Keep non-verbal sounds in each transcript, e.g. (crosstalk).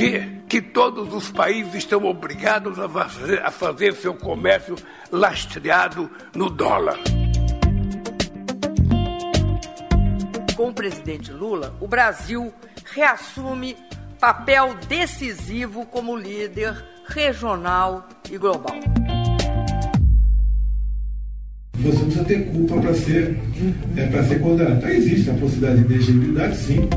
quê? Que todos os países estão obrigados a fazer, a fazer seu comércio lastreado no dólar. Com o presidente Lula, o Brasil reassume papel decisivo como líder regional e global. Você não precisa ter culpa para ser, é, para ser condenado. Então existe a possibilidade de elegibilidade, sim.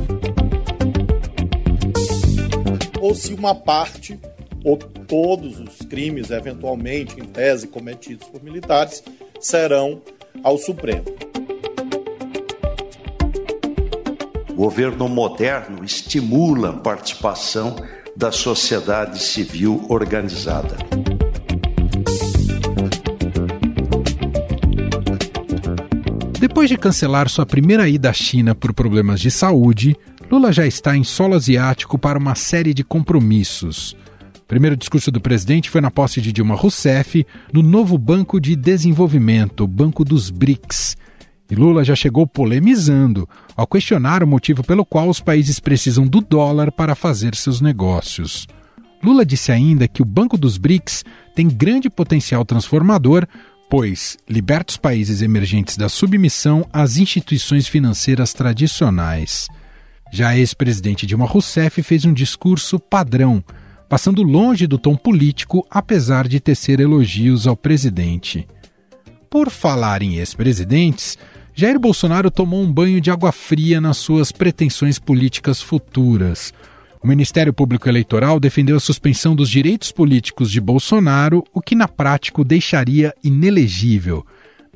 Ou se uma parte ou todos os crimes, eventualmente, em tese, cometidos por militares, serão ao Supremo. O governo moderno estimula a participação da sociedade civil organizada. Depois de cancelar sua primeira ida à China por problemas de saúde, Lula já está em solo asiático para uma série de compromissos. O primeiro discurso do presidente foi na posse de Dilma Rousseff no novo Banco de Desenvolvimento, Banco dos BRICS. E Lula já chegou polemizando ao questionar o motivo pelo qual os países precisam do dólar para fazer seus negócios. Lula disse ainda que o Banco dos BRICS tem grande potencial transformador, pois liberta os países emergentes da submissão às instituições financeiras tradicionais. Já a ex-presidente Dilma Rousseff fez um discurso padrão, passando longe do tom político, apesar de tecer elogios ao presidente. Por falar em ex-presidentes, Jair Bolsonaro tomou um banho de água fria nas suas pretensões políticas futuras. O Ministério Público Eleitoral defendeu a suspensão dos direitos políticos de Bolsonaro, o que na prática o deixaria inelegível.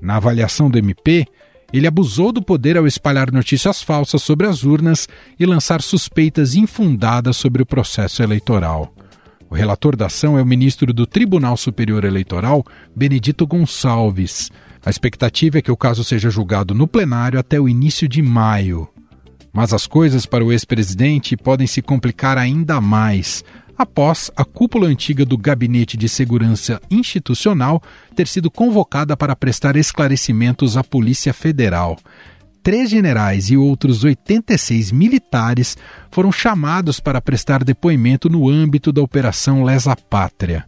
Na avaliação do MP, ele abusou do poder ao espalhar notícias falsas sobre as urnas e lançar suspeitas infundadas sobre o processo eleitoral. O relator da ação é o ministro do Tribunal Superior Eleitoral, Benedito Gonçalves. A expectativa é que o caso seja julgado no plenário até o início de maio. Mas as coisas para o ex-presidente podem se complicar ainda mais após a cúpula antiga do Gabinete de Segurança Institucional ter sido convocada para prestar esclarecimentos à Polícia Federal. Três generais e outros 86 militares foram chamados para prestar depoimento no âmbito da Operação Lesa Pátria.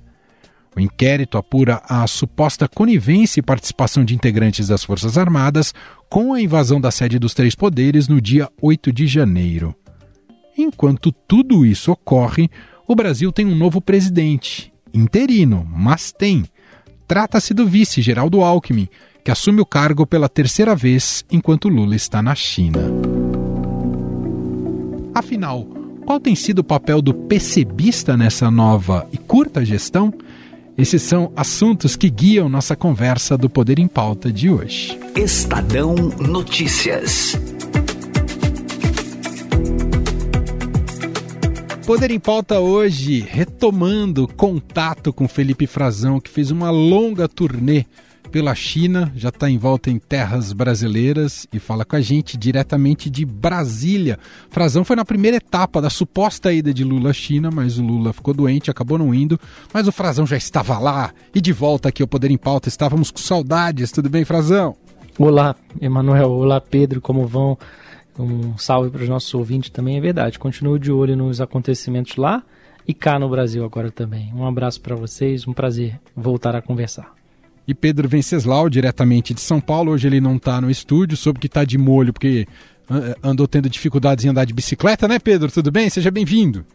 O inquérito apura a suposta conivência e participação de integrantes das Forças Armadas com a invasão da sede dos três poderes no dia 8 de janeiro. Enquanto tudo isso ocorre, o Brasil tem um novo presidente, interino, mas tem. Trata-se do vice Geraldo Alckmin, que assume o cargo pela terceira vez enquanto Lula está na China. Afinal, qual tem sido o papel do PCBista nessa nova e curta gestão? Esses são assuntos que guiam nossa conversa do Poder em Pauta de hoje. Estadão Notícias. Poder em Pauta hoje, retomando contato com Felipe Frazão, que fez uma longa turnê pela China, já está em volta em terras brasileiras e fala com a gente diretamente de Brasília. Frazão foi na primeira etapa da suposta ida de Lula à China, mas o Lula ficou doente, acabou não indo, mas o Frazão já estava lá e de volta aqui ao Poder em Pauta. Estávamos com saudades. Tudo bem, Frazão? Olá, Emanuel. Olá, Pedro. Como vão? Um salve para os nossos ouvintes também, é verdade. Continuo de olho nos acontecimentos lá e cá no Brasil agora também. Um abraço para vocês, um prazer voltar a conversar. E Pedro Venceslau, diretamente de São Paulo, hoje ele não está no estúdio, soube que está de molho porque andou tendo dificuldades em andar de bicicleta, né, Pedro? Tudo bem? Seja bem-vindo.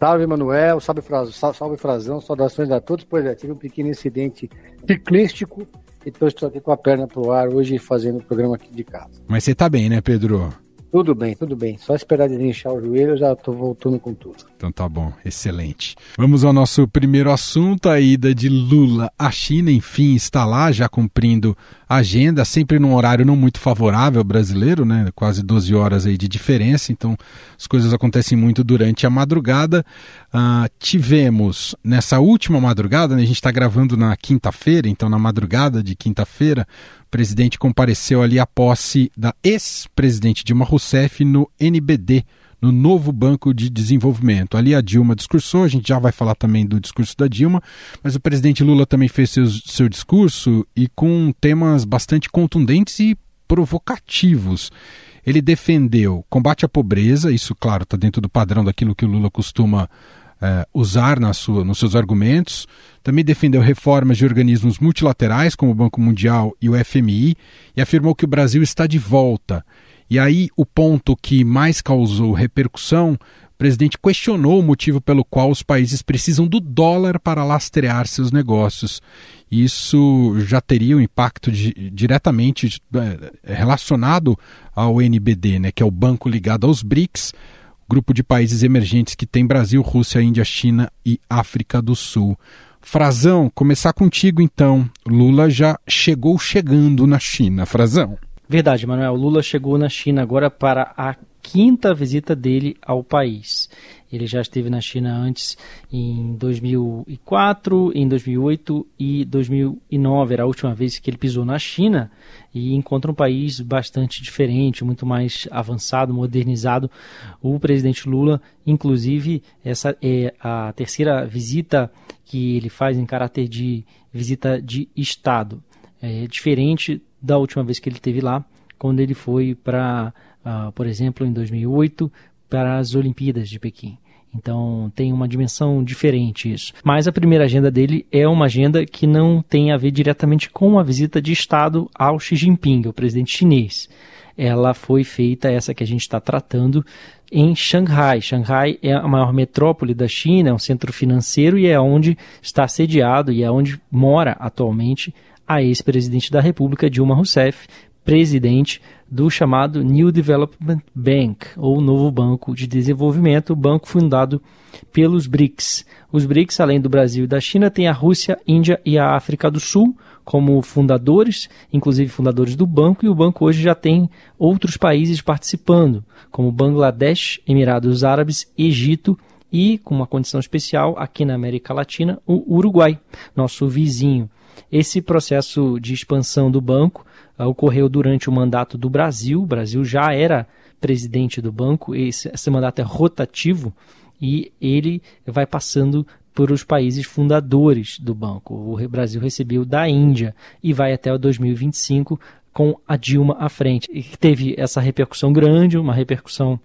Salve, Manuel, salve, Frazão, salve, Frazão, saudações a todos. Pois é, tive um pequeno incidente ciclístico e estou aqui com a perna pro ar hoje fazendo o programa aqui de casa. Mas você está bem, né, Pedro? Tudo bem, tudo bem. Só esperar desinchar o joelho, eu já estou voltando com tudo. Então tá bom, excelente. Vamos ao nosso primeiro assunto, a ida de Lula à China, enfim, está lá já cumprindo a agenda, sempre num horário não muito favorável brasileiro, né? Quase 12 horas aí de diferença, então as coisas acontecem muito durante a madrugada. Uh, tivemos nessa última madrugada, né, a gente está gravando na quinta-feira, então na madrugada de quinta-feira, presidente compareceu ali à posse da ex-presidente Dilma Rousseff no NBD, no novo Banco de Desenvolvimento. Ali a Dilma discursou, a gente já vai falar também do discurso da Dilma, mas o presidente Lula também fez seu, discurso e com temas bastante contundentes e provocativos. ele defendeu combate à pobreza, isso, claro, está dentro do padrão daquilo que o Lula costuma é, usar na sua, nos seus argumentos. Também defendeu reformas de organismos multilaterais, como o Banco Mundial e o FMI, e afirmou que o Brasil está de volta. E aí, o ponto que mais causou repercussão o presidente questionou o motivo pelo qual os países precisam do dólar para lastrear seus negócios. Isso já teria um impacto de, diretamente é, relacionado ao NBD, né, que é o banco ligado aos BRICS, grupo de países emergentes que tem Brasil, Rússia, Índia, China e África do Sul. Frazão, começar contigo então. Lula já chegou chegando na China. Frazão. Verdade, Manuel. Lula chegou na China agora para a quinta visita dele ao país. Ele já esteve na China antes em 2004, em 2008 e 2009. Era a última vez que ele pisou na China e encontra um país bastante diferente, muito mais avançado, modernizado. O presidente Lula, inclusive, essa é a terceira visita que ele faz em caráter de visita de Estado. É diferente da última vez que ele esteve lá, quando ele foi para uh, por exemplo, em 2008, para as Olimpíadas de Pequim. Então tem uma dimensão diferente isso. Mas a primeira agenda dele é uma agenda que não tem a ver diretamente com a visita de Estado ao Xi Jinping, o presidente chinês. Ela foi feita, essa que a gente está tratando, em Xangai. Xangai é a maior metrópole da China, é um centro financeiro e é onde está sediado e é onde mora atualmente a ex-presidente da República, Dilma Rousseff, presidente do chamado New Development Bank, ou Novo Banco de Desenvolvimento, banco fundado pelos BRICS. Os BRICS, além do Brasil e da China, têm a Rússia, Índia e a África do Sul como fundadores, inclusive fundadores do banco, e o banco hoje já tem outros países participando, como Bangladesh, Emirados Árabes, Egito e, com uma condição especial, aqui na América Latina, o Uruguai, nosso vizinho. Esse processo de expansão do banco uh, ocorreu durante o mandato do Brasil. O Brasil já era presidente do banco, esse, esse mandato é rotativo e ele vai passando por os países fundadores do banco. O Brasil recebeu da Índia e vai até o 2025 com a Dilma à frente. E teve essa repercussão grande, uma repercussão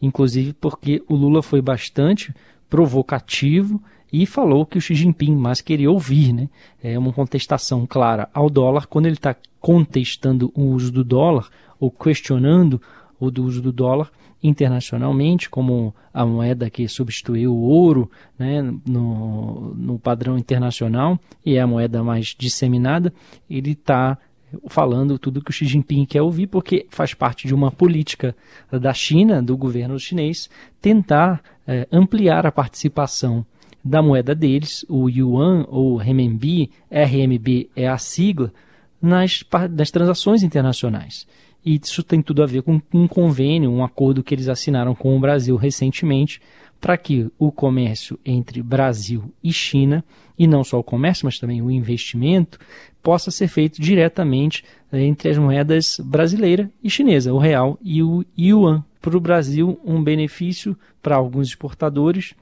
inclusive porque o Lula foi bastante provocativo e falou que o Xi Jinping mais queria ouvir, né? É uma contestação clara ao dólar quando ele está contestando o uso do dólar ou questionando o do uso do dólar internacionalmente como a moeda que substituiu o ouro né, no, no padrão internacional e é a moeda mais disseminada, ele está falando tudo que o Xi Jinping quer ouvir, porque faz parte de uma política da China, do governo chinês, tentar é, ampliar a participação da moeda deles, o yuan ou renminbi, RMB é a sigla, nas, nas transações internacionais. E isso tem tudo a ver com um convênio, um acordo que eles assinaram com o Brasil recentemente, para que o comércio entre Brasil e China, e não só o comércio, mas também o investimento, possa ser feito diretamente entre as moedas brasileira e chinesa, o real e o yuan. Para o Brasil, um benefício para alguns exportadores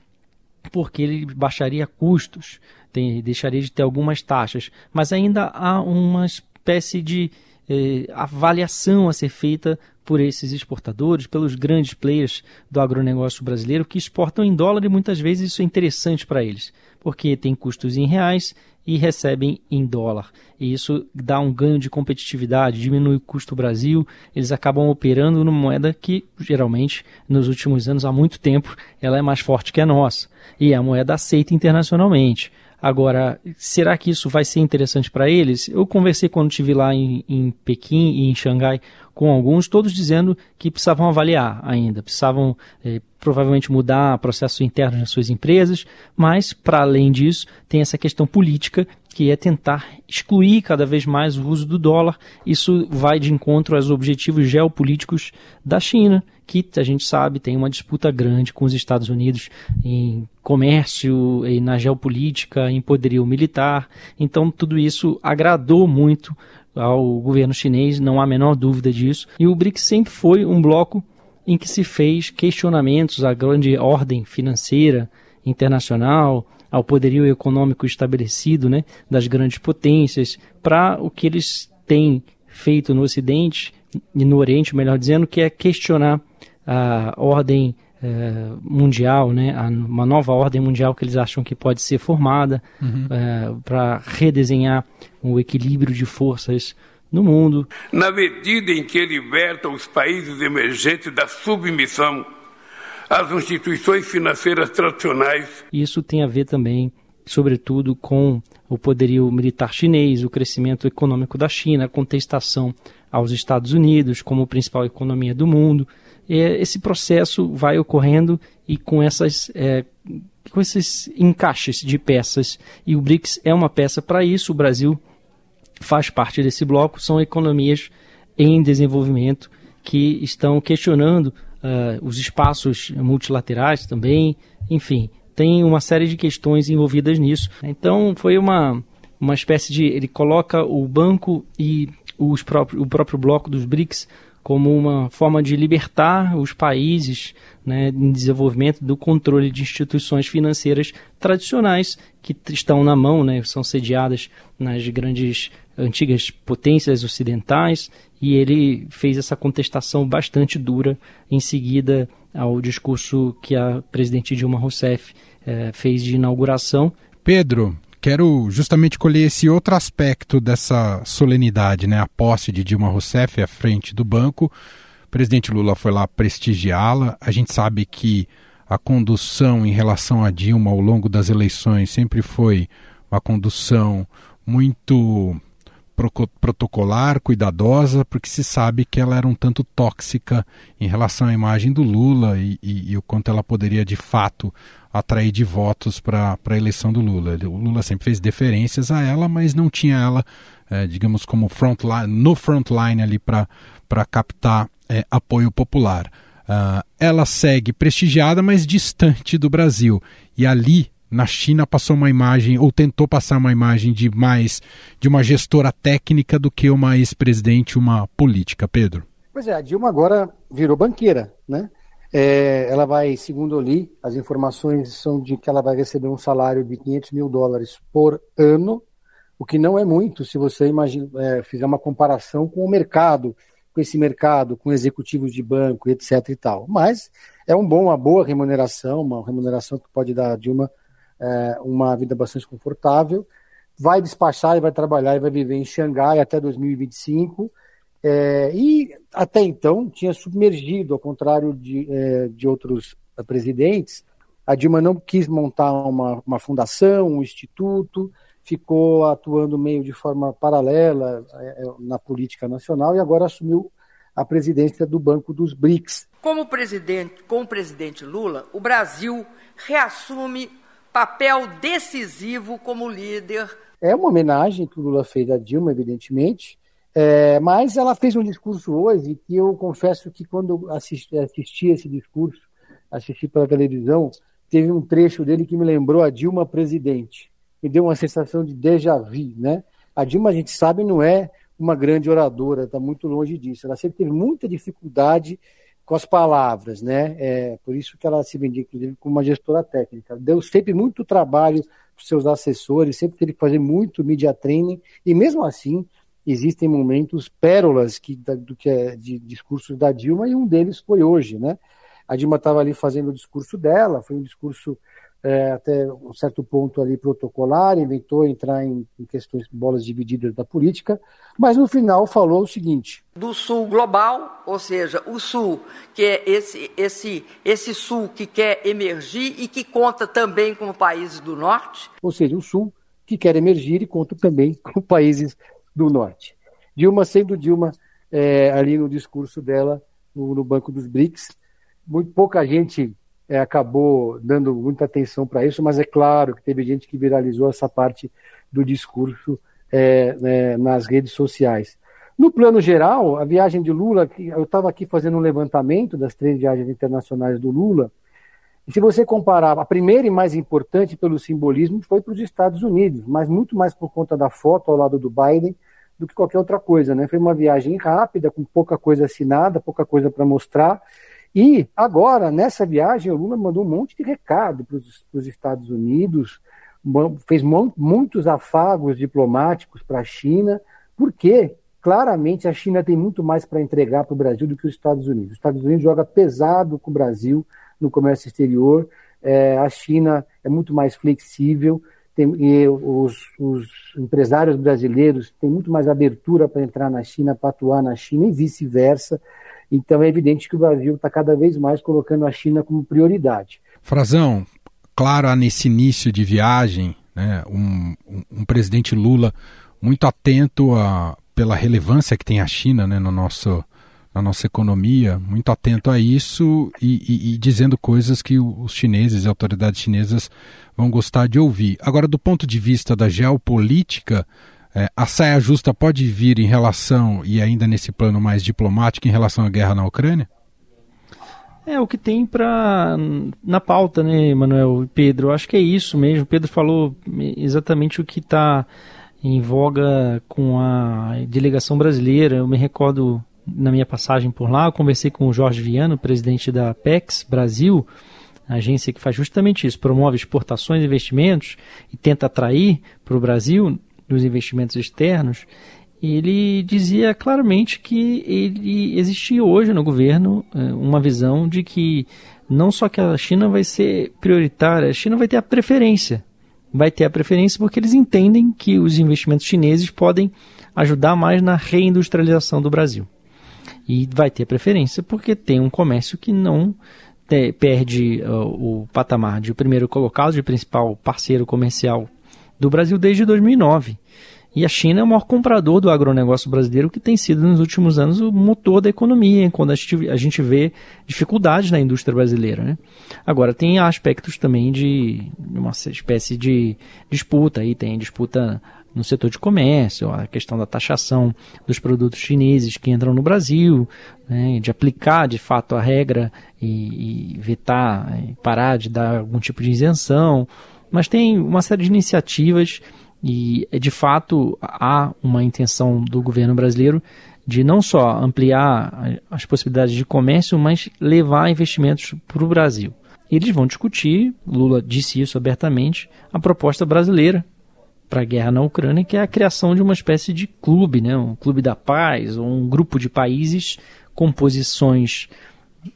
porque ele baixaria custos, tem, deixaria de ter algumas taxas, mas ainda há uma espécie de eh, avaliação a ser feita por esses exportadores, pelos grandes players do agronegócio brasileiro que exportam em dólar e muitas vezes isso é interessante para eles, porque tem custos em reais e recebem em dólar. E isso dá um ganho de competitividade, diminui o custo do Brasil, eles acabam operando numa moeda que, geralmente, nos últimos anos, há muito tempo, ela é mais forte que a nossa. E é a moeda aceita internacionalmente. Agora, será que isso vai ser interessante para eles? Eu conversei quando estive lá em, em Pequim e em Xangai com alguns, todos dizendo que precisavam avaliar ainda, precisavam eh, provavelmente mudar processos internos nas suas empresas, mas, para além disso, tem essa questão política que é tentar excluir cada vez mais o uso do dólar. Isso vai de encontro aos objetivos geopolíticos da China, que a gente sabe tem uma disputa grande com os Estados Unidos em comércio, e na geopolítica, em poderio militar. Então, tudo isso agradou muito ao governo chinês, não há a menor dúvida disso. E o BRICS sempre foi um bloco em que se fez questionamentos à grande ordem financeira internacional, ao poderio econômico estabelecido né, das grandes potências, para o que eles têm feito no Ocidente e no Oriente, melhor dizendo, que é questionar a ordem é, mundial, né, uma nova ordem mundial que eles acham que pode ser formada uhum. é, para redesenhar o equilíbrio de forças no mundo. Na medida em que liberta os países emergentes da submissão às instituições financeiras tradicionais. Isso tem a ver também, sobretudo, com o poderio militar chinês, o crescimento econômico da China, a contestação aos Estados Unidos como principal economia do mundo. Esse processo vai ocorrendo e com essas é, com esses encaixes de peças e o BRICS é uma peça para isso. O Brasil faz parte desse bloco, são economias em desenvolvimento que estão questionando uh, os espaços multilaterais também, enfim, tem uma série de questões envolvidas nisso. Então foi uma, uma espécie de. Ele coloca o banco e os próprios, o próprio bloco dos BRICS como uma forma de libertar os países né, em desenvolvimento do controle de instituições financeiras tradicionais que estão na mão, né, são sediadas nas grandes antigas potências ocidentais, e ele fez essa contestação bastante dura em seguida ao discurso que a presidente Dilma Rousseff eh, fez de inauguração. Pedro, quero justamente colher esse outro aspecto dessa solenidade, né? A posse de Dilma Rousseff à frente do banco. O presidente Lula foi lá prestigiá-la. A gente sabe que a condução em relação a Dilma ao longo das eleições sempre foi uma condução muito protocolar, cuidadosa, porque se sabe que ela era um tanto tóxica em relação à imagem do Lula e, e, e o quanto ela poderia de fato atrair de votos para a eleição do Lula. O Lula sempre fez deferências a ela, mas não tinha ela, é, digamos, como front line, no frontline ali para captar é, apoio popular. Uh, ela segue prestigiada, mas distante do Brasil. E ali na China passou uma imagem ou tentou passar uma imagem de mais de uma gestora técnica do que uma ex-presidente, uma política, Pedro. Pois é, a Dilma agora virou banqueira, né? É, ela vai, segundo eu li, as informações são de que ela vai receber um salário de 500 mil dólares por ano, o que não é muito se você imagina, é, fizer uma comparação com o mercado, com esse mercado, com executivos de banco, etc. e tal. Mas é um bom, uma boa remuneração, uma remuneração que pode dar a Dilma é, uma vida bastante confortável. Vai despachar e vai trabalhar e vai viver em Xangai até 2025 é, e até então tinha submergido, ao contrário de, é, de outros presidentes, a Dilma não quis montar uma, uma fundação, um instituto, ficou atuando meio de forma paralela é, é, na política nacional e agora assumiu a presidência do Banco dos BRICS. Como presidente, com o presidente Lula, o Brasil reassume papel decisivo como líder. É uma homenagem que o Lula fez a Dilma, evidentemente, é, mas ela fez um discurso hoje que eu confesso que quando assisti, assisti esse discurso, assisti pela televisão, teve um trecho dele que me lembrou a Dilma presidente. Me deu uma sensação de déjà vu, né? A Dilma, a gente sabe, não é uma grande oradora, está muito longe disso. Ela sempre teve muita dificuldade com as palavras, né? É, por isso que ela se vendia, inclusive, como uma gestora técnica. Deu sempre muito trabalho para seus assessores, sempre teve que fazer muito media training, e mesmo assim, existem momentos pérolas que, do que é de discursos da Dilma e um deles foi hoje, né? A Dilma estava ali fazendo o discurso dela, foi um discurso é, até um certo ponto ali protocolar, inventou entrar em, em, questões bolas divididas da política, mas no final falou o seguinte: do Sul global, ou seja, o Sul que é esse esse esse Sul que quer emergir e que conta também com países do Norte, ou seja, o Sul que quer emergir e conta também com países do Norte. Dilma sendo Dilma é, ali no discurso dela no, no, Banco dos BRICS. Muito pouca gente é, acabou dando muita atenção para isso, mas é claro que teve gente que viralizou essa parte do discurso é, né, nas redes sociais. No plano geral, a viagem de Lula, eu estava aqui fazendo um levantamento das três viagens internacionais do Lula, e se você comparar, a primeira e mais importante pelo simbolismo foi para os Estados Unidos, mas muito mais por conta da foto ao lado do Biden do que qualquer outra coisa. Né? Foi uma viagem rápida, com pouca coisa assinada, pouca coisa para mostrar. E agora, nessa viagem, o Lula mandou um monte de recado para os Estados Unidos, fez muitos afagos diplomáticos para a China, porque claramente a China tem muito mais para entregar para o Brasil do que os Estados Unidos. Os Estados Unidos joga pesado com o Brasil no comércio exterior, é, a China é muito mais flexível, tem, e os, os, empresários brasileiros têm muito mais abertura para entrar na China, para atuar na China e vice-versa. Então é evidente que o Brasil está cada vez mais colocando a China como prioridade. Frazão, claro, nesse início de viagem, né, um, um, presidente Lula muito atento a, pela relevância que tem a China né, no nosso, na nossa economia, muito atento a isso e, e, e dizendo coisas que os chineses e autoridades chinesas vão gostar de ouvir. Agora, do ponto de vista da geopolítica, é, a saia justa pode vir em relação, e ainda nesse plano mais diplomático, em relação à guerra na Ucrânia? É o que tem para na pauta, né, Manuel e Pedro? Acho que é isso mesmo. Pedro falou exatamente o que está em voga com a delegação brasileira. Eu me recordo na minha passagem por lá, eu conversei com o Jorge Viano, presidente da PEX Brasil, agência que faz justamente isso, promove exportações e investimentos e tenta atrair para o Brasil os investimentos externos. Ele dizia claramente que ele existia hoje no governo eh, uma visão de que não só que a China vai ser prioritária, a China vai ter a preferência. Vai ter a preferência porque eles entendem que os investimentos chineses podem ajudar mais na reindustrialização do Brasil. E vai ter preferência porque tem um comércio que não te, perde uh, o patamar de primeiro colocado, de principal parceiro comercial do Brasil desde 2009. E a China é o maior comprador do agronegócio brasileiro, que tem sido nos últimos anos o motor da economia, quando a gente, a gente vê dificuldades na indústria brasileira. Né? Agora, tem aspectos também de uma espécie de disputa, aí tem disputa no setor de comércio, a questão da taxação dos produtos chineses que entram no Brasil, né, de aplicar de fato a regra e, e vetar, e parar de dar algum tipo de isenção, mas tem uma série de iniciativas e de fato há uma intenção do governo brasileiro de não só ampliar as possibilidades de comércio, mas levar investimentos para o Brasil. Eles vão discutir, Lula disse isso abertamente, a proposta brasileira para a guerra na Ucrânia, que é a criação de uma espécie de clube, né? um clube da paz, ou um grupo de países com posições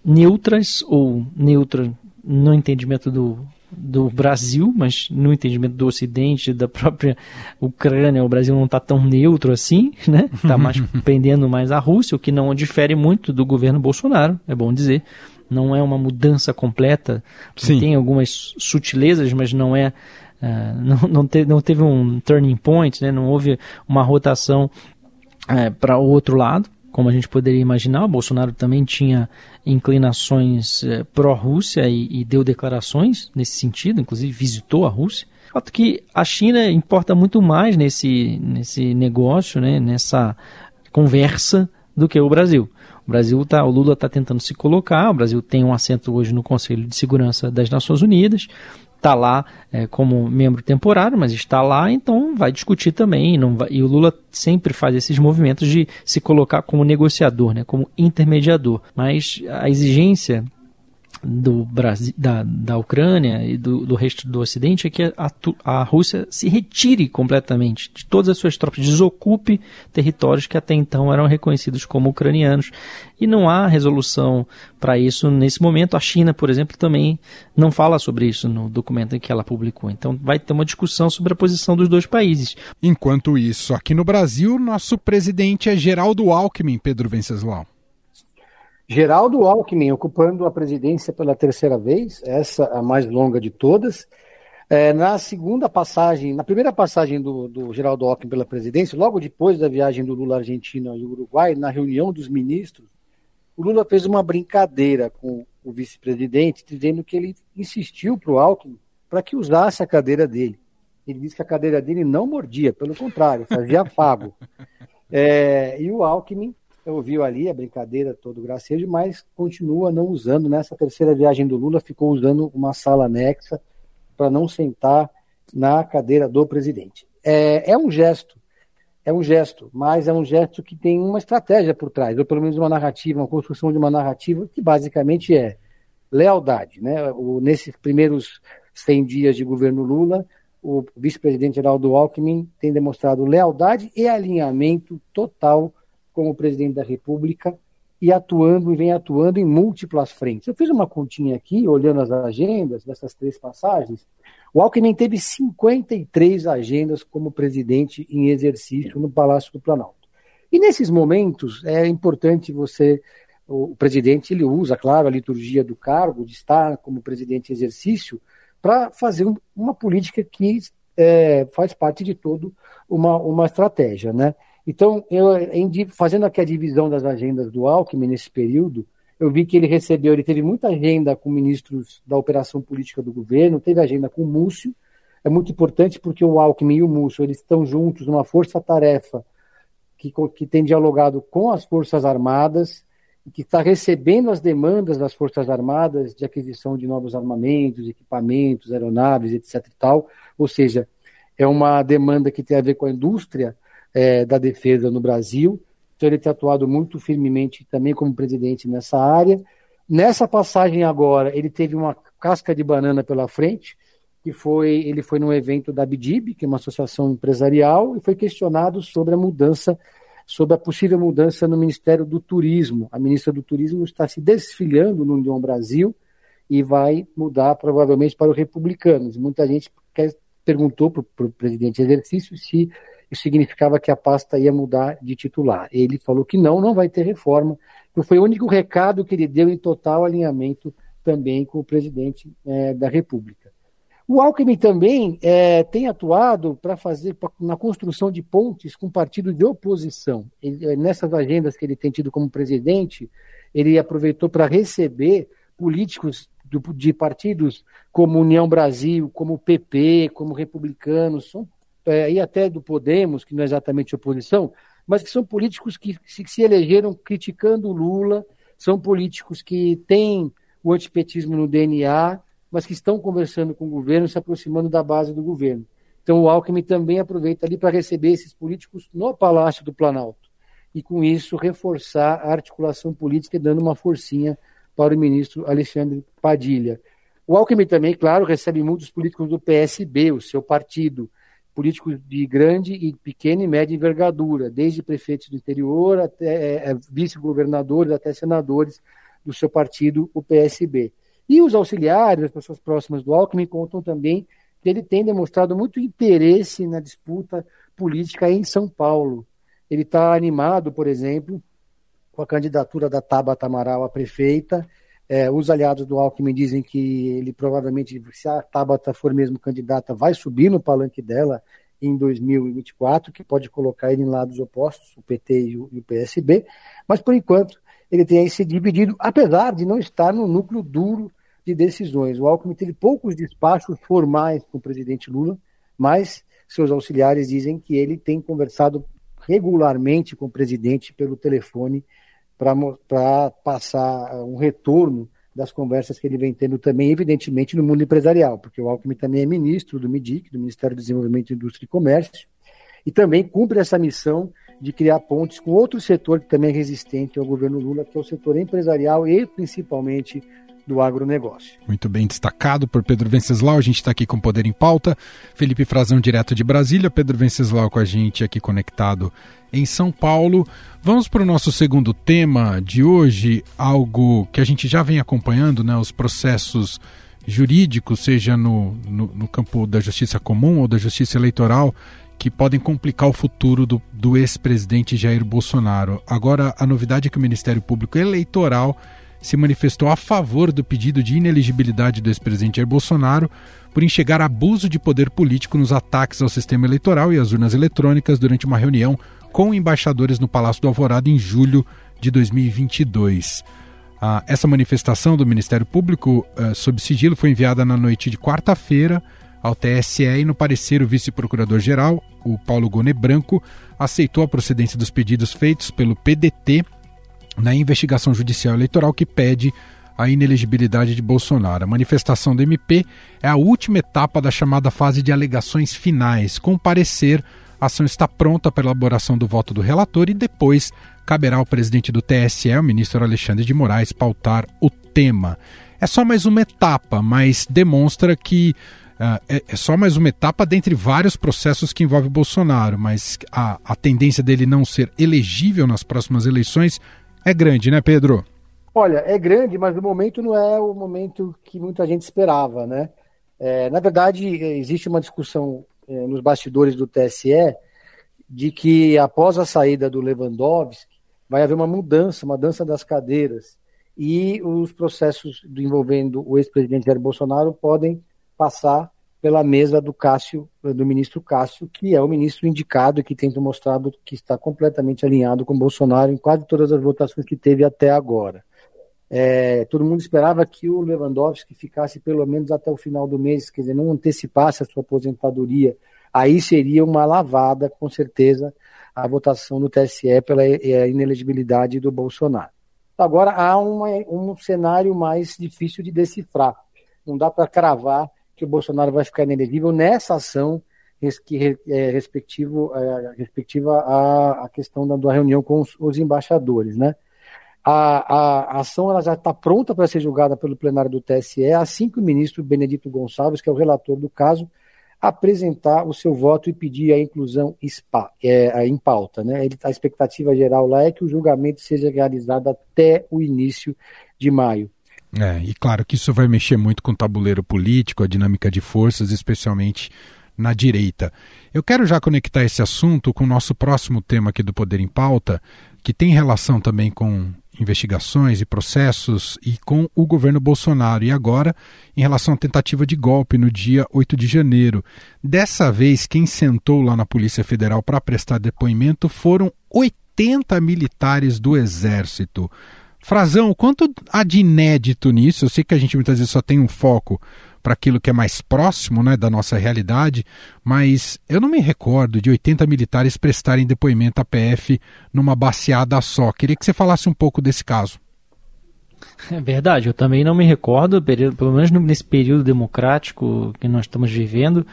neutras ou neutra no entendimento do, do Brasil, mas no entendimento do Ocidente, da própria Ucrânia, o Brasil não está tão neutro assim, né? Está mais (laughs) pendendo mais a Rússia, o que não difere muito do governo Bolsonaro, é bom dizer. Não é uma mudança completa, Sim. tem algumas sutilezas, mas não é Uh, (laughs) não, não, te, não, teve um turning point, né? não houve uma rotação uh, para o outro lado, como a gente poderia imaginar. O Bolsonaro também tinha inclinações uh, pró-Rússia e, e, deu declarações nesse sentido, inclusive visitou a Rússia. Fato que a China importa muito mais nesse, nesse negócio, né? nessa conversa, do que o Brasil. O Brasil tá, o Lula está tentando se colocar. O Brasil tem um assento hoje no Conselho de Segurança das Nações Unidas está lá é, como membro temporário, mas está lá, então vai discutir também. Vai, e o Lula sempre faz esses movimentos de se colocar como negociador, né, como intermediador. Mas a exigência do Brasil, da, da Ucrânia e do, do resto do Ocidente é que a, a Rússia se retire completamente de todas as suas tropas, desocupe territórios que até então eram reconhecidos como ucranianos. E não há resolução para isso nesse momento. A China, por exemplo, também não fala sobre isso no documento que ela publicou. Então vai ter uma discussão sobre a posição dos dois países. Enquanto isso, aqui no Brasil, nosso presidente é Geraldo Alckmin, Pedro Venceslau. Geraldo Alckmin ocupando a presidência pela terceira vez, essa a mais longa de todas. É, na segunda passagem, na primeira passagem do, do Geraldo Alckmin pela presidência, logo depois da viagem do Lula à Argentina e Uruguai, na reunião dos ministros, o Lula fez uma brincadeira com o vice-presidente, dizendo que ele insistiu para o Alckmin para que usasse a cadeira dele. Ele disse que a cadeira dele não mordia, pelo contrário, fazia afago. (laughs) É, e o Alckmin ouviu ali a brincadeira todo gracejo, mas continua não usando. Nessa terceira viagem do Lula, ficou usando uma sala anexa para não sentar na cadeira do presidente. É, é um gesto, é um gesto, mas é um gesto que tem uma estratégia por trás, ou pelo menos uma narrativa, uma construção de uma narrativa que basicamente é lealdade. Né? O, nesses primeiros 100 dias de governo Lula, o vice-presidente Geraldo Alckmin tem demonstrado lealdade e alinhamento total com o presidente da República e atuando e vem atuando em múltiplas frentes. Eu fiz uma continha aqui, olhando as agendas dessas três passagens. O Alckmin teve 53 agendas como presidente em exercício no Palácio do Planalto. E nesses momentos é importante você, o presidente ele usa, claro, a liturgia do cargo de estar como presidente em exercício para fazer uma política que é, faz parte de todo uma, uma estratégia, né? Então, eu, em, fazendo aqui a divisão das agendas do Alckmin nesse período, eu vi que ele recebeu, ele teve muita agenda com ministros da operação política do governo, teve agenda com o Múcio, é muito importante porque o Alckmin e o Múcio, eles estão juntos numa força-tarefa que, que tem dialogado com as Forças Armadas, que está recebendo as demandas das Forças Armadas de aquisição de novos armamentos, equipamentos, aeronaves, etc. E tal. Ou seja, é uma demanda que tem a ver com a indústria é, da defesa no Brasil. Então ele tem atuado muito firmemente também como presidente nessa área. Nessa passagem agora, ele teve uma casca de banana pela frente, que foi ele foi num evento da BDIB, que é uma associação empresarial, e foi questionado sobre a mudança, sobre a possível mudança no Ministério do Turismo. A ministra do Turismo está se desfiliando no União Brasil e vai mudar provavelmente para os republicanos. Muita gente quer, perguntou para o presidente exercício se isso significava que a pasta ia mudar de titular. Ele falou que não, não vai ter reforma, foi o único recado que ele deu em total alinhamento também com o presidente é, da República. O Alckmin também é, tem atuado para fazer pra, na construção de pontes com partidos de oposição. Ele, é, nessas agendas que ele tem tido como presidente, ele aproveitou para receber políticos do, de partidos como União Brasil, como PP, como Republicanos, são é, e até do Podemos, que não é exatamente oposição, mas que são políticos que se, se elegeram criticando o Lula, são políticos que têm o antipetismo no DNA, mas que estão conversando com o governo, se aproximando da base do governo. Então o Alckmin também aproveita ali para receber esses políticos no Palácio do Planalto e com isso reforçar a articulação política, dando uma forcinha para o ministro Alexandre Padilha. O Alckmin também, claro, recebe muitos políticos do PSB, o seu partido, políticos de grande e pequena e média envergadura, desde prefeitos do interior até é, é, vice-governadores até senadores do seu partido, o PSB. E os auxiliares, as pessoas próximas do Alckmin, contam também que ele tem demonstrado muito interesse na disputa política em São Paulo. Ele está animado, por exemplo, com a candidatura da Tabata Amaral a prefeita é, os aliados do Alckmin dizem que ele provavelmente, se a Tabata for mesmo candidata, vai subir no palanque dela em 2024, que pode colocar ele em lados opostos, o PT e o, e o PSB, mas por enquanto ele tem aí se dividido, apesar de não estar no núcleo duro de decisões. O Alckmin teve poucos despachos formais com o presidente Lula, mas seus auxiliares dizem que ele tem conversado regularmente com o presidente pelo telefone para passar um retorno das conversas que ele vem tendo também, evidentemente, no mundo empresarial, porque o Alckmin também é ministro do MIDIC, do Ministério do Desenvolvimento, Indústria e Comércio, e também cumpre essa missão de criar pontes com outro setor que também é resistente ao governo Lula, que é o setor empresarial e principalmente do agronegócio. Muito bem destacado por Pedro Venceslau. A gente está aqui com Poder em Pauta. Felipe Frazão, direto de Brasília. Pedro Venceslau com a gente aqui conectado em São Paulo. Vamos para o nosso segundo tema de hoje, algo que a gente já vem acompanhando, né? Os processos jurídicos, seja no, no, no campo da justiça comum ou da justiça eleitoral, que podem complicar o futuro do, do ex-presidente Jair Bolsonaro. Agora, a novidade é que o Ministério Público Eleitoral se manifestou a favor do pedido de ineligibilidade do ex-presidente Jair Bolsonaro por enxergar abuso de poder político nos ataques ao sistema eleitoral e às urnas eletrônicas durante uma reunião com embaixadores no Palácio do Alvorada em julho de 2022. Ah, essa manifestação do Ministério Público uh, sob sigilo foi enviada na noite de quarta-feira ao TSE e no parecer o vice-procurador-geral, o Paulo Gone Branco, aceitou a procedência dos pedidos feitos pelo PDT na investigação judicial eleitoral que pede a inelegibilidade de Bolsonaro. A manifestação do MP é a última etapa da chamada fase de alegações finais. Com parecer, a ação está pronta para elaboração do voto do relator e depois caberá ao presidente do TSE, o ministro Alexandre de Moraes, pautar o tema. É só mais uma etapa, mas demonstra que é, é, só mais uma etapa dentre vários processos que envolve Bolsonaro, mas a, a tendência dele não ser elegível nas próximas eleições é grande, né, Pedro? Olha, é grande, mas o momento não é o momento que muita gente esperava, né? É, na verdade, existe uma discussão é, nos bastidores do TSE de que após a saída do Lewandowski vai haver uma mudança, uma dança das cadeiras e os processos envolvendo o ex-presidente Jair Bolsonaro podem passar pela mesa do Cássio, do ministro Cássio, que é o ministro indicado e que tem mostrado que está completamente alinhado com Bolsonaro em quase todas as votações que teve até agora. É, todo mundo esperava que o Lewandowski ficasse pelo menos até o final do mês, quer dizer, não antecipasse a sua aposentadoria. Aí seria uma lavada, com certeza, a votação no TSE pela inelegibilidade do Bolsonaro. Agora há uma, um cenário mais difícil de decifrar. Não dá para cravar que o Bolsonaro vai ficar inelegível nessa ação que é respectivo, é, respectiva à, à questão da, da, reunião com os, os embaixadores, né? A, a, a, ação ela já está pronta para ser julgada pelo plenário do TSE assim que o ministro Benedito Gonçalves, que é o relator do caso, apresentar o seu voto e pedir a inclusão SPA, é, em pauta. Né? Ele, a expectativa geral lá é que o julgamento seja realizado até o início de maio. É, e claro que isso vai mexer muito com o tabuleiro político, a dinâmica de forças, especialmente na direita. Eu quero já conectar esse assunto com o nosso próximo tema aqui do Poder em Pauta, que tem relação também com investigações e processos e com o governo Bolsonaro. E agora, em relação à tentativa de golpe no dia 8 de janeiro. Dessa vez, quem sentou lá na Polícia Federal para prestar depoimento foram 80 militares do Exército. Frazão, quanto há de inédito nisso? Eu sei que a gente muitas vezes só tem um foco para aquilo que é mais próximo né, da nossa realidade, mas eu não me recordo de 80 militares prestarem depoimento à PF numa baseada só. Queria que você falasse um pouco desse caso. É verdade, eu também não me recordo, pelo menos nesse período democrático que nós estamos vivendo,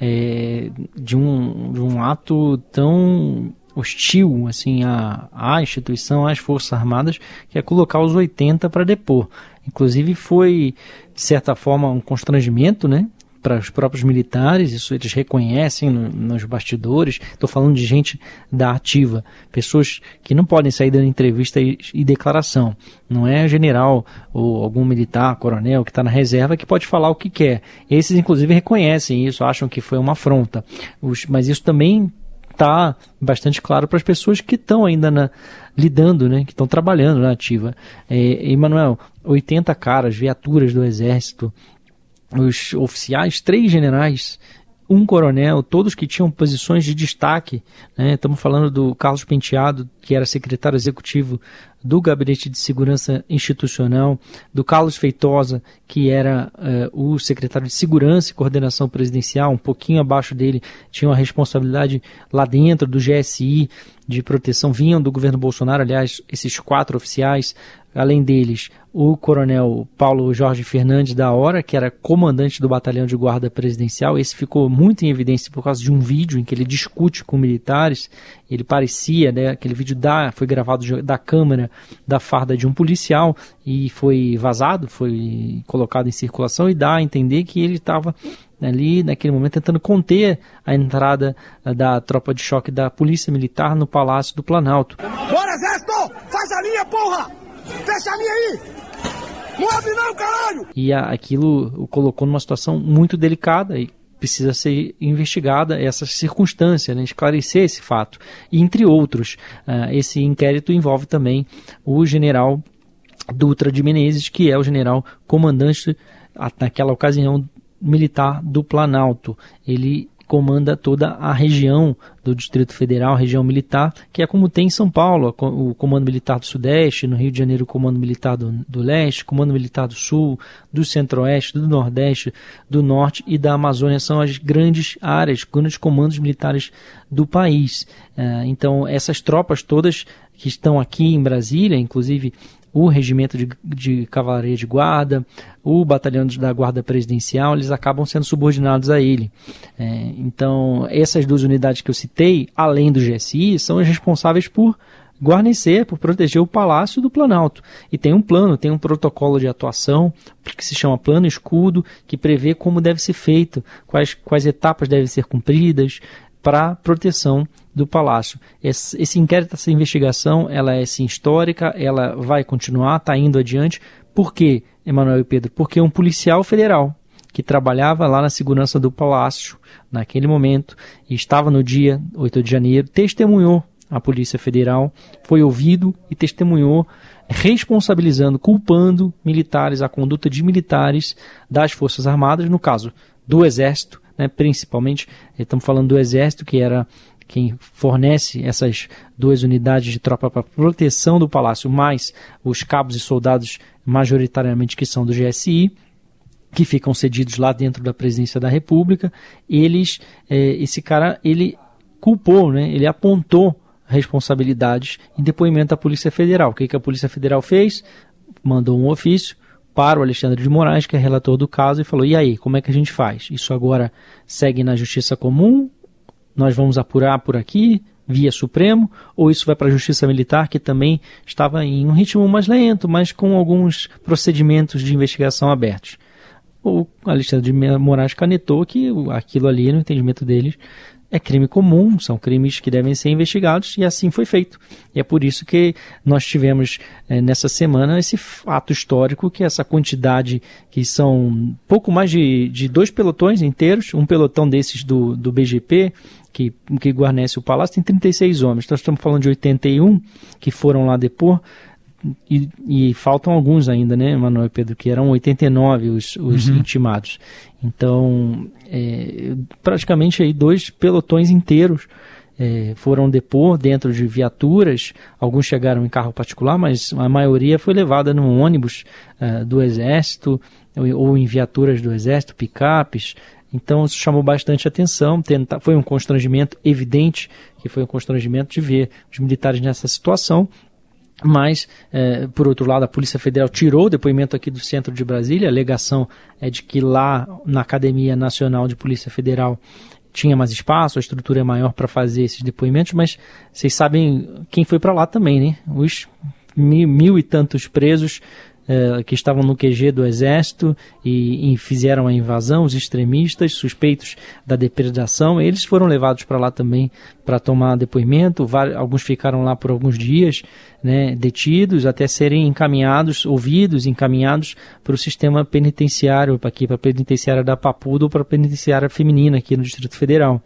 é, de, um, de um ato tão hostil assim à, à instituição, às Forças Armadas, que é colocar os 80 para depor. Inclusive foi, de certa forma, um constrangimento, né? Para os próprios militares, isso eles reconhecem no, nos bastidores. Estou falando de gente da ativa, pessoas que não podem sair dando entrevista e, e declaração. Não é general ou algum militar, coronel que está na reserva que pode falar o que quer. Esses, inclusive, reconhecem isso, acham que foi uma afronta. Os, mas isso também está bastante claro para as pessoas que estão ainda na, lidando, né, que estão trabalhando na ativa. É, Emanuel, 80 caras, viaturas do Exército, os oficiais, três generais, um coronel, todos que tinham posições de destaque. Né? Estamos falando do Carlos Penteado, que era secretário executivo do Gabinete de Segurança Institucional, do Carlos Feitosa, que era uh, o secretário de Segurança e Coordenação Presidencial, um pouquinho abaixo dele, tinha uma responsabilidade lá dentro do GSI de proteção, vinham do governo Bolsonaro, aliás, esses quatro oficiais, além deles, o coronel Paulo Jorge Fernandes da Hora, que era comandante do batalhão de guarda presidencial. Esse ficou muito em evidência por causa de um vídeo em que ele discute com militares. Ele parecia, né, aquele vídeo da, foi gravado da câmera da farda de um policial e foi vazado, foi colocado em circulação e dá a entender que ele estava ali naquele momento tentando conter a entrada da tropa de choque da polícia militar no Palácio do Planalto. Bora, Exército! Faz a linha, porra! Fecha a linha aí! Não abre não, caralho! E aquilo o colocou numa situação muito delicada e precisa ser investigada essa circunstância, né, esclarecer esse fato. E, entre outros, uh, esse inquérito envolve também o general Dutra de Menezes, que é o general comandante, naquela ocasião, militar do Planalto. Ele comanda toda a região do Distrito Federal, região militar, que é como tem em São Paulo, o Comando Militar do Sudeste, no Rio de Janeiro o Comando Militar do, do Leste, Comando Militar do Sul, do Centro-Oeste, do Nordeste, do Norte e da Amazônia, são as grandes áreas, grandes comandos militares do país. É, então, essas tropas todas que estão aqui em Brasília, inclusive o regimento de, de cavalaria de guarda, o batalhão da guarda presidencial, eles acabam sendo subordinados a ele. É, então, essas duas unidades que eu citei, além do GSI, são as responsáveis por guarnecer, por proteger o Palácio do Planalto. E tem um plano, tem um protocolo de atuação, que se chama Plano Escudo, que prevê como deve ser feito, quais, quais etapas devem ser cumpridas para proteção do Palácio. Esse, esse inquérito, essa investigação, ela é sim histórica, ela vai continuar, está indo adiante. Por quê, Emanuel e Pedro? Porque um policial federal que trabalhava lá na segurança do palácio naquele momento e estava no dia 8 de janeiro, testemunhou a Polícia Federal, foi ouvido e testemunhou responsabilizando, culpando militares, a conduta de militares das Forças Armadas, no caso do Exército, né, principalmente, estamos falando do Exército, que era quem fornece essas duas unidades de tropa para proteção do palácio, mais os cabos e soldados, majoritariamente que são do GSI, que ficam cedidos lá dentro da presidência da República, eles, é, esse cara, ele culpou, né, ele apontou responsabilidades em depoimento à Polícia Federal. O que, que a Polícia Federal fez? Mandou um ofício para o Alexandre de Moraes, que é relator do caso, e falou: e aí, como é que a gente faz? Isso agora segue na Justiça Comum? Nós vamos apurar por aqui, via Supremo, ou isso vai para a Justiça Militar, que também estava em um ritmo mais lento, mas com alguns procedimentos de investigação abertos o Alexandre de Moraes canetou que aquilo ali, no entendimento deles, é crime comum, são crimes que devem ser investigados e assim foi feito. E é por isso que nós tivemos é, nessa semana esse fato histórico, que essa quantidade, que são pouco mais de, de dois pelotões inteiros, um pelotão desses do, do BGP, que, que guarnece o palácio, tem 36 homens. Então, nós estamos falando de 81 que foram lá depor, e, e, faltam alguns ainda, né, Manuel e Pedro, que eram 89 os, os uhum. intimados. Então, é, praticamente aí dois pelotões inteiros é, foram depor dentro de viaturas. Alguns chegaram em carro particular, mas a maioria foi levada num ônibus é, do Exército ou, ou em viaturas do Exército, picapes. Então isso chamou bastante atenção. Tenta, foi um constrangimento evidente que foi um constrangimento de ver os militares nessa situação mas, é, por outro lado, a Polícia Federal tirou o depoimento aqui do centro de Brasília. A alegação é de que lá na Academia Nacional de Polícia Federal tinha mais espaço, a estrutura é maior para fazer esses depoimentos, mas vocês sabem quem foi para lá também, né? Os mil, mil e tantos presos eh, que estavam no QG do Exército e, e, fizeram a invasão, os extremistas suspeitos da depredação, eles foram levados para lá também para tomar depoimento. Alguns ficaram lá por alguns dias, né, detidos, até serem encaminhados, ouvidos, encaminhados para o sistema penitenciário, aqui, para a penitenciária da Papuda ou para a penitenciária feminina aqui no Distrito Federal.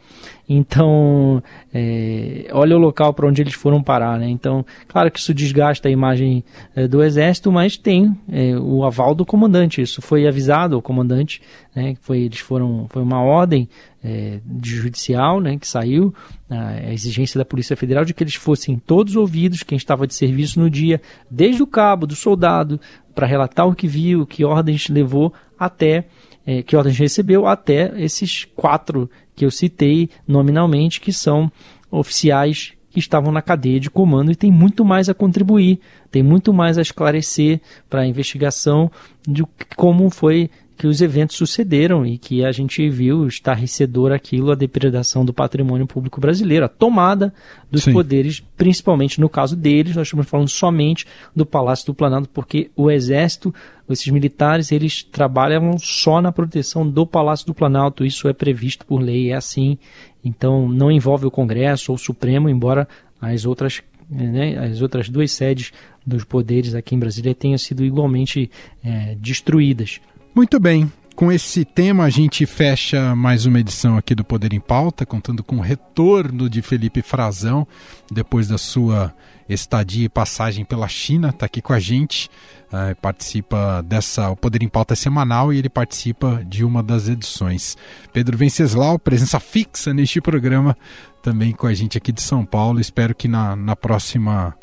Então, é, olha o local para onde eles foram parar, né? Então, claro que isso desgasta a imagem é, do Exército, mas tem é, o aval do comandante. Isso foi avisado ao comandante, né? Foi, eles foram, foi uma ordem é, judicial, né? Que saiu a exigência da Polícia Federal de que eles fossem todos ouvidos, quem estava de serviço no dia, desde o cabo, do soldado, para relatar o que viu, que ordens levou até é, que ordens recebeu até esses quatro que eu citei nominalmente, que são oficiais que estavam na cadeia de comando e tem muito mais a contribuir, tem muito mais a esclarecer para a investigação de como foi que os eventos sucederam e que a gente viu estarrecedor aquilo, a depredação do patrimônio público brasileiro, a tomada dos Sim. poderes, principalmente no caso deles, nós estamos falando somente do Palácio do Planalto, porque o Exército, esses militares, eles trabalham só na proteção do Palácio do Planalto, isso é previsto por lei, é assim, então não envolve o Congresso ou o Supremo, embora as outras né, as outras duas sedes dos poderes aqui em Brasília tenham sido igualmente é, destruídas. Muito bem. Com esse tema, a gente fecha mais uma edição aqui do Poder em Pauta, contando com o retorno de Felipe Frazão, depois da sua estadia e passagem pela China, está aqui com a gente, uh, participa dessa, o Poder em Pauta é semanal e ele participa de uma das edições. Pedro Venceslau, presença fixa neste programa, também com a gente aqui de São Paulo, espero que na, na próxima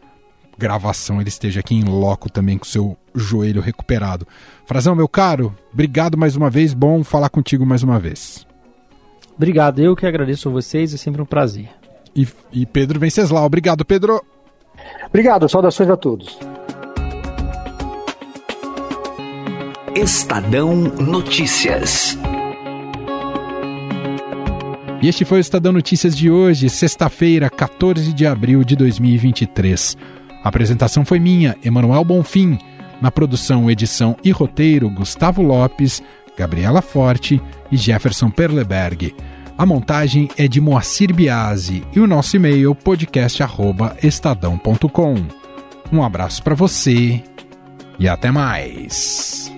gravação ele esteja aqui em loco também com seu joelho recuperado. Frazão, meu caro, obrigado mais uma vez, bom falar contigo mais uma vez. Obrigado, eu que agradeço a vocês, é sempre um prazer. E, e Pedro Venceslau, obrigado, Pedro. Obrigado, saudações a todos. Estadão Notícias. E este foi o Estadão Notícias de hoje, sexta-feira, 14 de abril de 2023. A apresentação foi minha, Emanuel Bonfim. Na produção, edição e roteiro, Gustavo Lopes, Gabriela Forte e Jefferson Perleberg. A montagem é de Moacir Biasi e o nosso e-mail podcast@estadão.com. Um abraço para você e até mais.